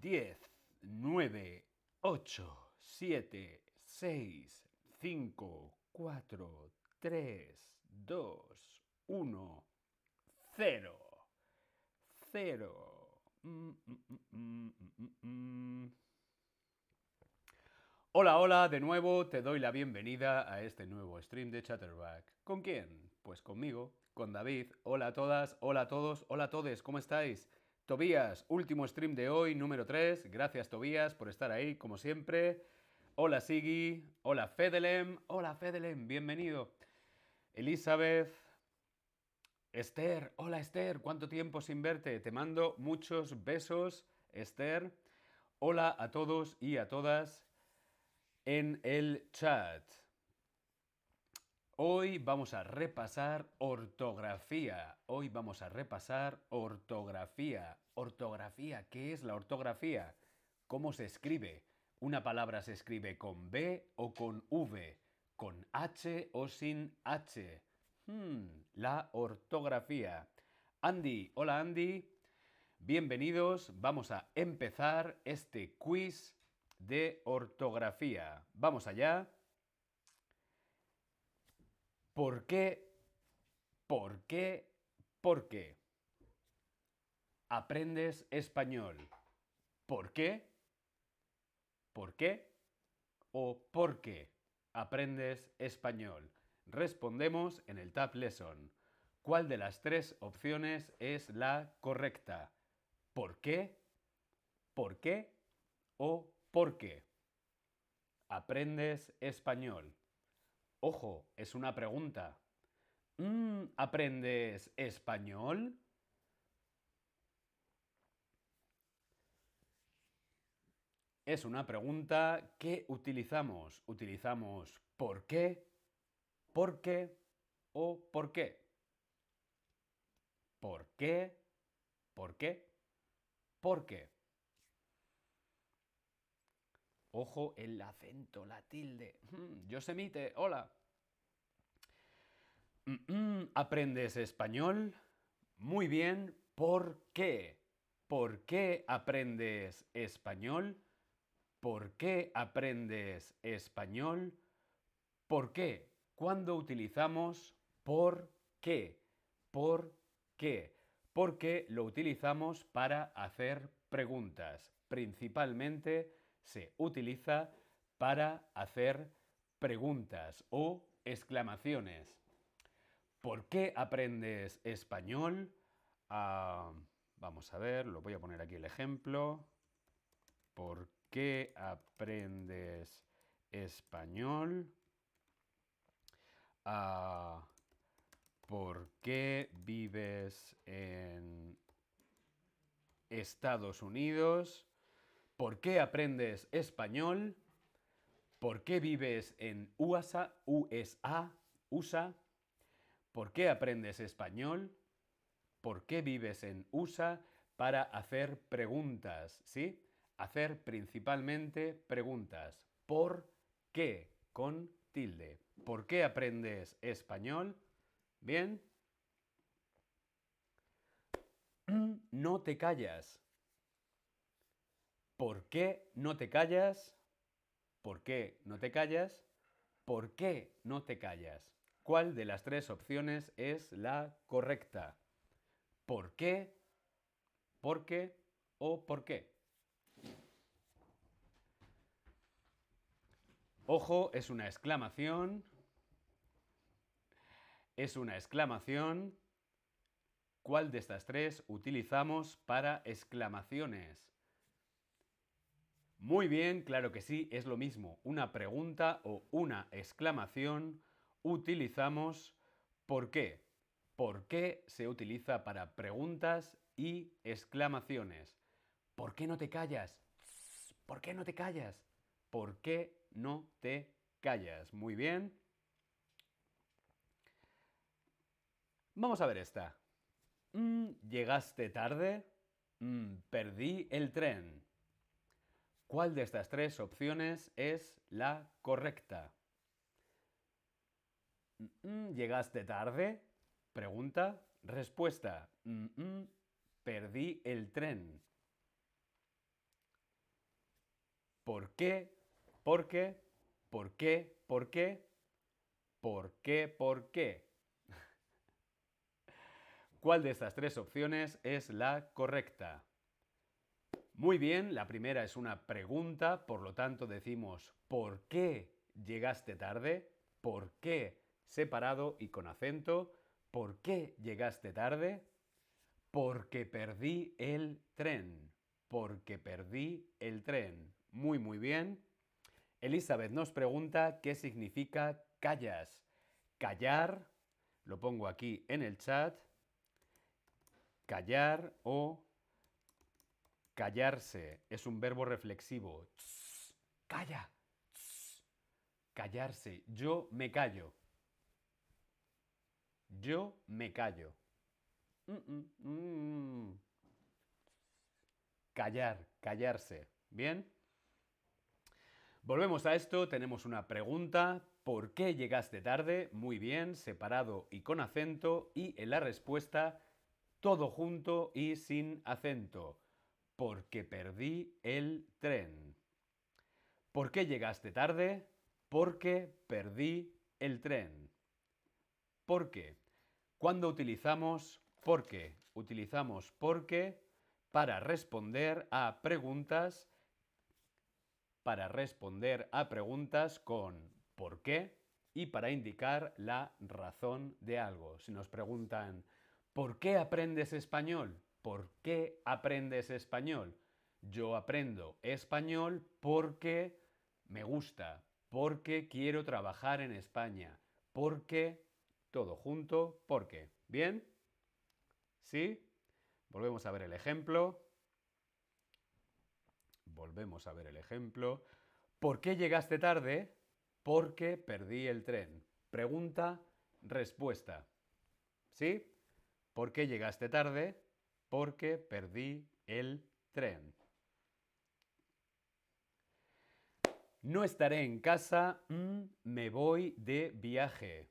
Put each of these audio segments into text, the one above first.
10, 9, 8, 7, 6, 5, 4, 3, 2, 1, 0. 0. Hola, hola, de nuevo te doy la bienvenida a este nuevo stream de Chatterback. ¿Con quién? Pues conmigo, con David. Hola a todas, hola a todos, hola a todos, ¿cómo estáis? Tobías, último stream de hoy, número 3. Gracias Tobías por estar ahí, como siempre. Hola Sigi, hola Fedelem, hola Fedelem, bienvenido. Elizabeth, Esther, hola Esther, ¿cuánto tiempo sin verte? Te mando muchos besos, Esther. Hola a todos y a todas en el chat. Hoy vamos a repasar ortografía. Hoy vamos a repasar ortografía. Ortografía, ¿qué es la ortografía? ¿Cómo se escribe? ¿Una palabra se escribe con B o con V? ¿Con H o sin H? Hmm, la ortografía. Andy, hola Andy. Bienvenidos. Vamos a empezar este quiz de ortografía. Vamos allá. ¿Por qué? ¿Por qué? ¿Por qué? Aprendes español. ¿Por qué? ¿Por qué? ¿O por qué aprendes español? Respondemos en el Tab Lesson. ¿Cuál de las tres opciones es la correcta? ¿Por qué? ¿Por qué? ¿O por qué? Aprendes español. Ojo, es una pregunta. Mm, ¿Aprendes español? Es una pregunta que utilizamos. Utilizamos ¿por qué? ¿Por qué? ¿O por qué? ¿Por qué? ¿Por qué? ¿Por qué? Ojo, el acento, la tilde. Mm, Yosemite, hola. ¿Aprendes español? Muy bien. ¿Por qué? ¿Por qué aprendes español? ¿Por qué aprendes español? ¿Por qué? ¿Cuándo utilizamos por qué? ¿Por qué? Porque lo utilizamos para hacer preguntas, principalmente se utiliza para hacer preguntas o exclamaciones. ¿Por qué aprendes español? Ah, vamos a ver, lo voy a poner aquí el ejemplo. ¿Por qué aprendes español? Ah, ¿Por qué vives en Estados Unidos? ¿Por qué aprendes español? ¿Por qué vives en USA, USA, USA? ¿Por qué aprendes español? ¿Por qué vives en USA? Para hacer preguntas, ¿sí? Hacer principalmente preguntas. ¿Por qué? Con tilde. ¿Por qué aprendes español? ¿Bien? No te callas. ¿Por qué no te callas? ¿Por qué no te callas? ¿Por qué no te callas? ¿Cuál de las tres opciones es la correcta? ¿Por qué? ¿Por qué? ¿O por qué? Ojo, es una exclamación. Es una exclamación. ¿Cuál de estas tres utilizamos para exclamaciones? Muy bien, claro que sí, es lo mismo. Una pregunta o una exclamación utilizamos ¿por qué? ¿Por qué se utiliza para preguntas y exclamaciones? ¿Por qué no te callas? ¿Por qué no te callas? ¿Por qué no te callas? Muy bien. Vamos a ver esta. Mm, ¿Llegaste tarde? Mm, perdí el tren. ¿Cuál de estas tres opciones es la correcta? ¿Llegaste tarde? Pregunta. Respuesta. Perdí el tren. ¿Por qué? ¿Por qué? ¿Por qué? ¿Por qué? ¿Por qué? ¿Por qué? ¿Cuál de estas tres opciones es la correcta? Muy bien, la primera es una pregunta, por lo tanto decimos ¿por qué llegaste tarde? ¿Por qué? Separado y con acento. ¿Por qué llegaste tarde? Porque perdí el tren. Porque perdí el tren. Muy, muy bien. Elizabeth nos pregunta qué significa callas. Callar, lo pongo aquí en el chat. Callar o callarse es un verbo reflexivo. calla. callarse. Yo me callo. Yo me callo. Mm. Callar, callarse. ¿Bien? Volvemos a esto, tenemos una pregunta. ¿Por qué llegaste tarde? Muy bien, separado y con acento. Y en la respuesta, todo junto y sin acento. Porque perdí el tren. ¿Por qué llegaste tarde? Porque perdí el tren. ¿Por qué? Cuando utilizamos por qué? Utilizamos por qué para responder a preguntas para responder a preguntas con ¿por qué? y para indicar la razón de algo. Si nos preguntan ¿por qué aprendes español? ¿Por qué aprendes español? Yo aprendo español porque me gusta, porque quiero trabajar en España, porque todo junto, porque. ¿Bien? ¿Sí? Volvemos a ver el ejemplo. Volvemos a ver el ejemplo. ¿Por qué llegaste tarde? Porque perdí el tren. Pregunta, respuesta. ¿Sí? ¿Por qué llegaste tarde? Porque perdí el tren. No estaré en casa, mm, me voy de viaje.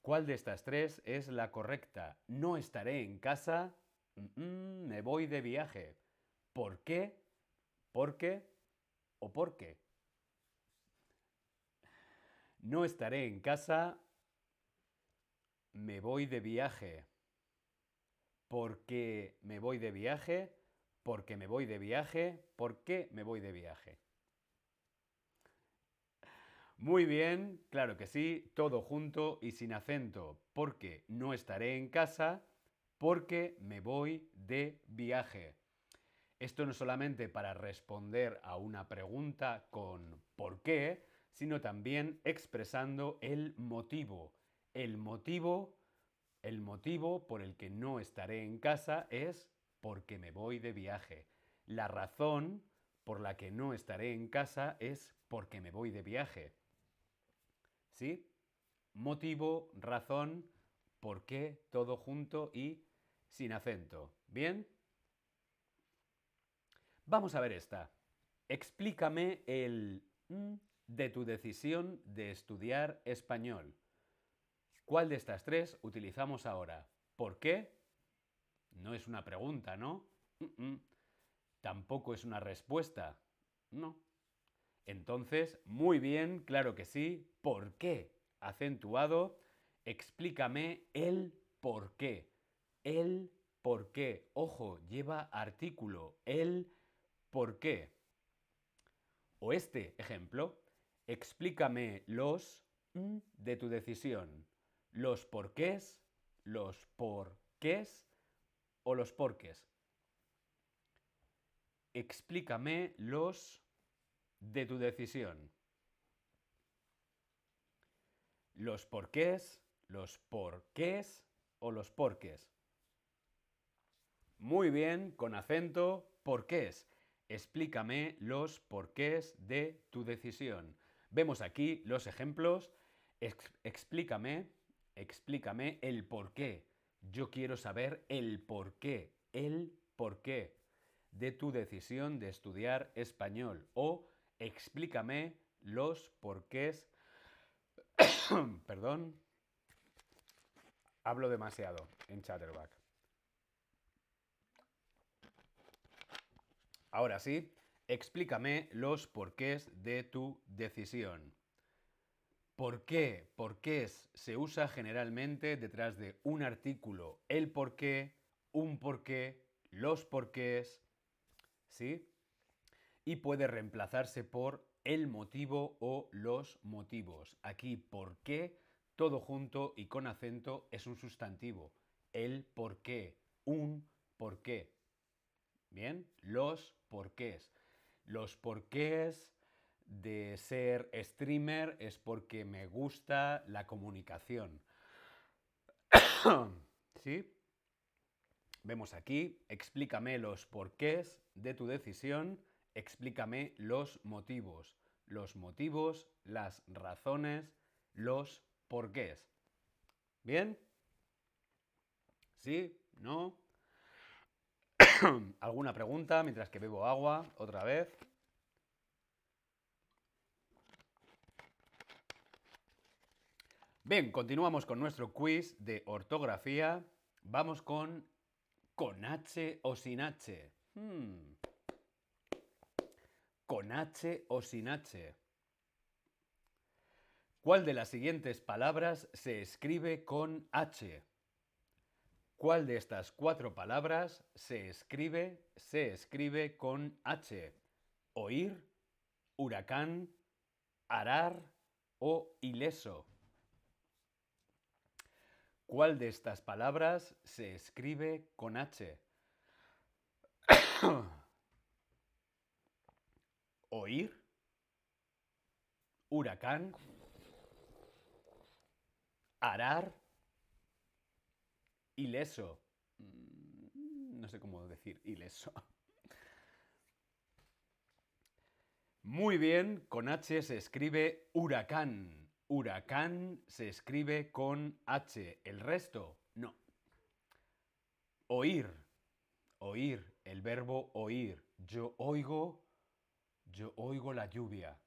¿Cuál de estas tres es la correcta? No estaré en casa, mm, mm, me voy de viaje. ¿Por qué? ¿Por qué? ¿O por qué? No estaré en casa, me voy de viaje. ¿Por qué me voy de viaje? Porque me voy de viaje. ¿Por qué me voy de viaje? Muy bien, claro que sí, todo junto y sin acento. Porque no estaré en casa, porque me voy de viaje. Esto no solamente para responder a una pregunta con ¿por qué?, sino también expresando el motivo. El motivo, el motivo por el que no estaré en casa es porque me voy de viaje. La razón por la que no estaré en casa es porque me voy de viaje. ¿Sí? Motivo, razón, por qué, todo junto y sin acento. ¿Bien? Vamos a ver esta. Explícame el mm, de tu decisión de estudiar español. ¿Cuál de estas tres utilizamos ahora? ¿Por qué? No es una pregunta, ¿no? Tampoco es una respuesta. No. Entonces, muy bien, claro que sí. ¿Por qué? Acentuado. Explícame el por qué. El por qué. Ojo, lleva artículo. El por qué. O este ejemplo. Explícame los de tu decisión. Los porqués, los porqués o los porqués. Explícame los de tu decisión. Los porqués, los porqués o los porqués. Muy bien, con acento, porqués. Explícame los porqués de tu decisión. Vemos aquí los ejemplos. explícame, explícame el porqué. Yo quiero saber el porqué, el porqué de tu decisión de estudiar español. O explícame los porqués. Perdón. Hablo demasiado en Chatterback. Ahora sí, Explícame los porqués de tu decisión. ¿Por qué? Porqués se usa generalmente detrás de un artículo. El por qué, un porqué, los porqués, ¿sí? Y puede reemplazarse por el motivo o los motivos. Aquí, por qué, todo junto y con acento es un sustantivo. El por qué, un por qué. Bien, los porqués. Los porqués de ser streamer es porque me gusta la comunicación. ¿Sí? Vemos aquí, explícame los porqués de tu decisión, explícame los motivos. Los motivos, las razones, los porqués. ¿Bien? ¿Sí? ¿No? ¿Alguna pregunta mientras que bebo agua otra vez? Bien, continuamos con nuestro quiz de ortografía. Vamos con con H o sin H. Hmm. Con H o sin H. ¿Cuál de las siguientes palabras se escribe con H? ¿Cuál de estas cuatro palabras se escribe, se escribe con H? Oír, huracán, arar o ileso. ¿Cuál de estas palabras se escribe con H? Oír, huracán, arar, ileso. Mm, no sé cómo decir ileso. Muy bien, con H se escribe huracán. Huracán se escribe con H. El resto, no. Oír. Oír. El verbo oír. Yo oigo. Yo oigo la lluvia.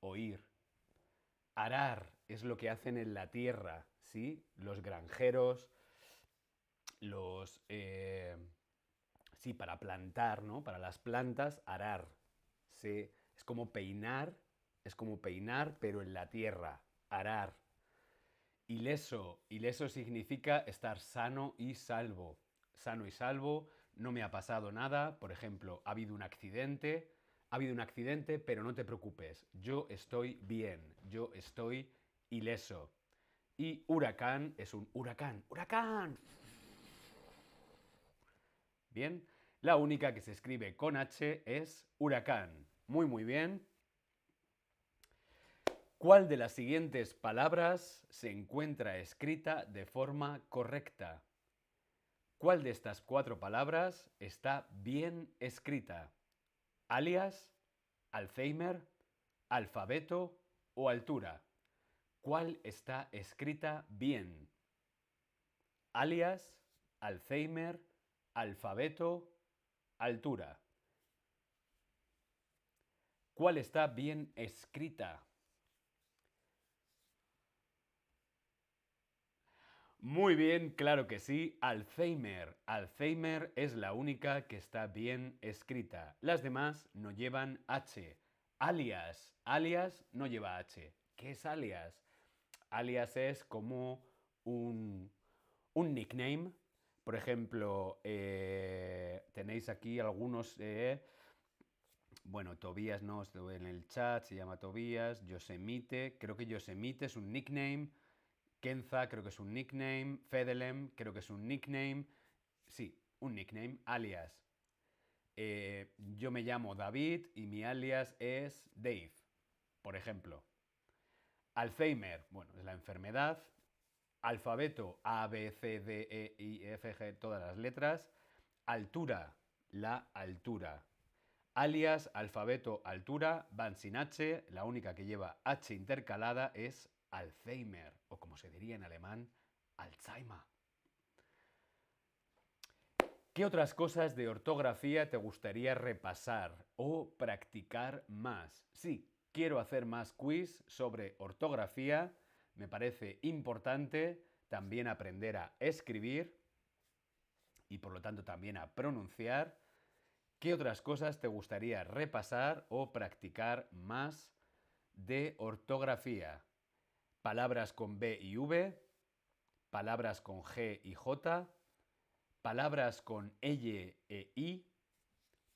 Oír. Arar es lo que hacen en la tierra, ¿sí? Los granjeros, los... Eh, sí, para plantar, ¿no? Para las plantas, arar. ¿sí? Es como peinar, es como peinar, pero en la tierra arar. Ileso. Ileso significa estar sano y salvo. Sano y salvo, no me ha pasado nada. Por ejemplo, ha habido un accidente. Ha habido un accidente, pero no te preocupes. Yo estoy bien. Yo estoy ileso. Y huracán es un huracán. ¡Huracán! Bien. La única que se escribe con H es huracán. Muy, muy bien. ¿Cuál de las siguientes palabras se encuentra escrita de forma correcta? ¿Cuál de estas cuatro palabras está bien escrita? ¿Alias? ¿Alzheimer? ¿Alfabeto o altura? ¿Cuál está escrita bien? ¿Alias? ¿Alzheimer? ¿Alfabeto? ¿Altura? ¿Cuál está bien escrita? Muy bien, claro que sí. Alzheimer. Alzheimer es la única que está bien escrita. Las demás no llevan H. Alias. Alias no lleva H. ¿Qué es alias? Alias es como un, un nickname. Por ejemplo, eh, tenéis aquí algunos... Eh, bueno, Tobías no, en el chat, se llama Tobías. Yosemite, creo que Yosemite es un nickname. Kenza creo que es un nickname, Fedelem creo que es un nickname, sí, un nickname, alias. Eh, yo me llamo David y mi alias es Dave, por ejemplo. Alzheimer, bueno, es la enfermedad. Alfabeto, A, B, C, D, E, I, F, G, todas las letras. Altura, la altura. Alias, alfabeto, altura, van sin H. La única que lleva H intercalada es Alzheimer, o como se diría en alemán, Alzheimer. ¿Qué otras cosas de ortografía te gustaría repasar o practicar más? Sí, quiero hacer más quiz sobre ortografía. Me parece importante también aprender a escribir y por lo tanto también a pronunciar. ¿Qué otras cosas te gustaría repasar o practicar más de ortografía? Palabras con B y V, palabras con G y J, palabras con L e I,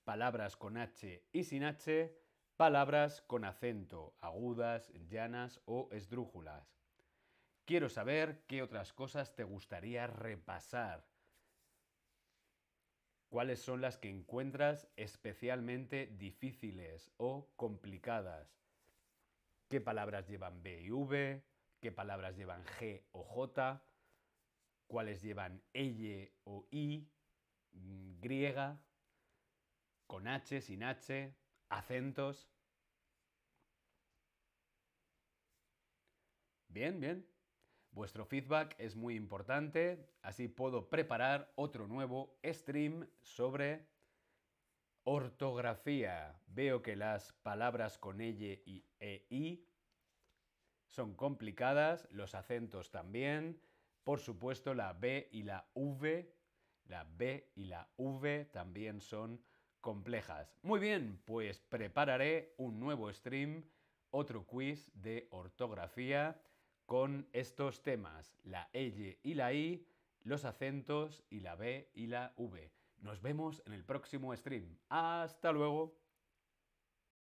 palabras con H y sin H, palabras con acento, agudas, llanas o esdrújulas. Quiero saber qué otras cosas te gustaría repasar. ¿Cuáles son las que encuentras especialmente difíciles o complicadas? ¿Qué palabras llevan B y V? ¿Qué palabras llevan G o J? ¿Cuáles llevan L o I? Mm, griega, con H, sin H, acentos. Bien, bien. Vuestro feedback es muy importante, así puedo preparar otro nuevo stream sobre ortografía. Veo que las palabras con L y E I son complicadas, los acentos también, por supuesto la B y la V, la B y la V también son complejas. Muy bien, pues prepararé un nuevo stream, otro quiz de ortografía con estos temas, la L y la I, los acentos y la B y la V. Nos vemos en el próximo stream. Hasta luego.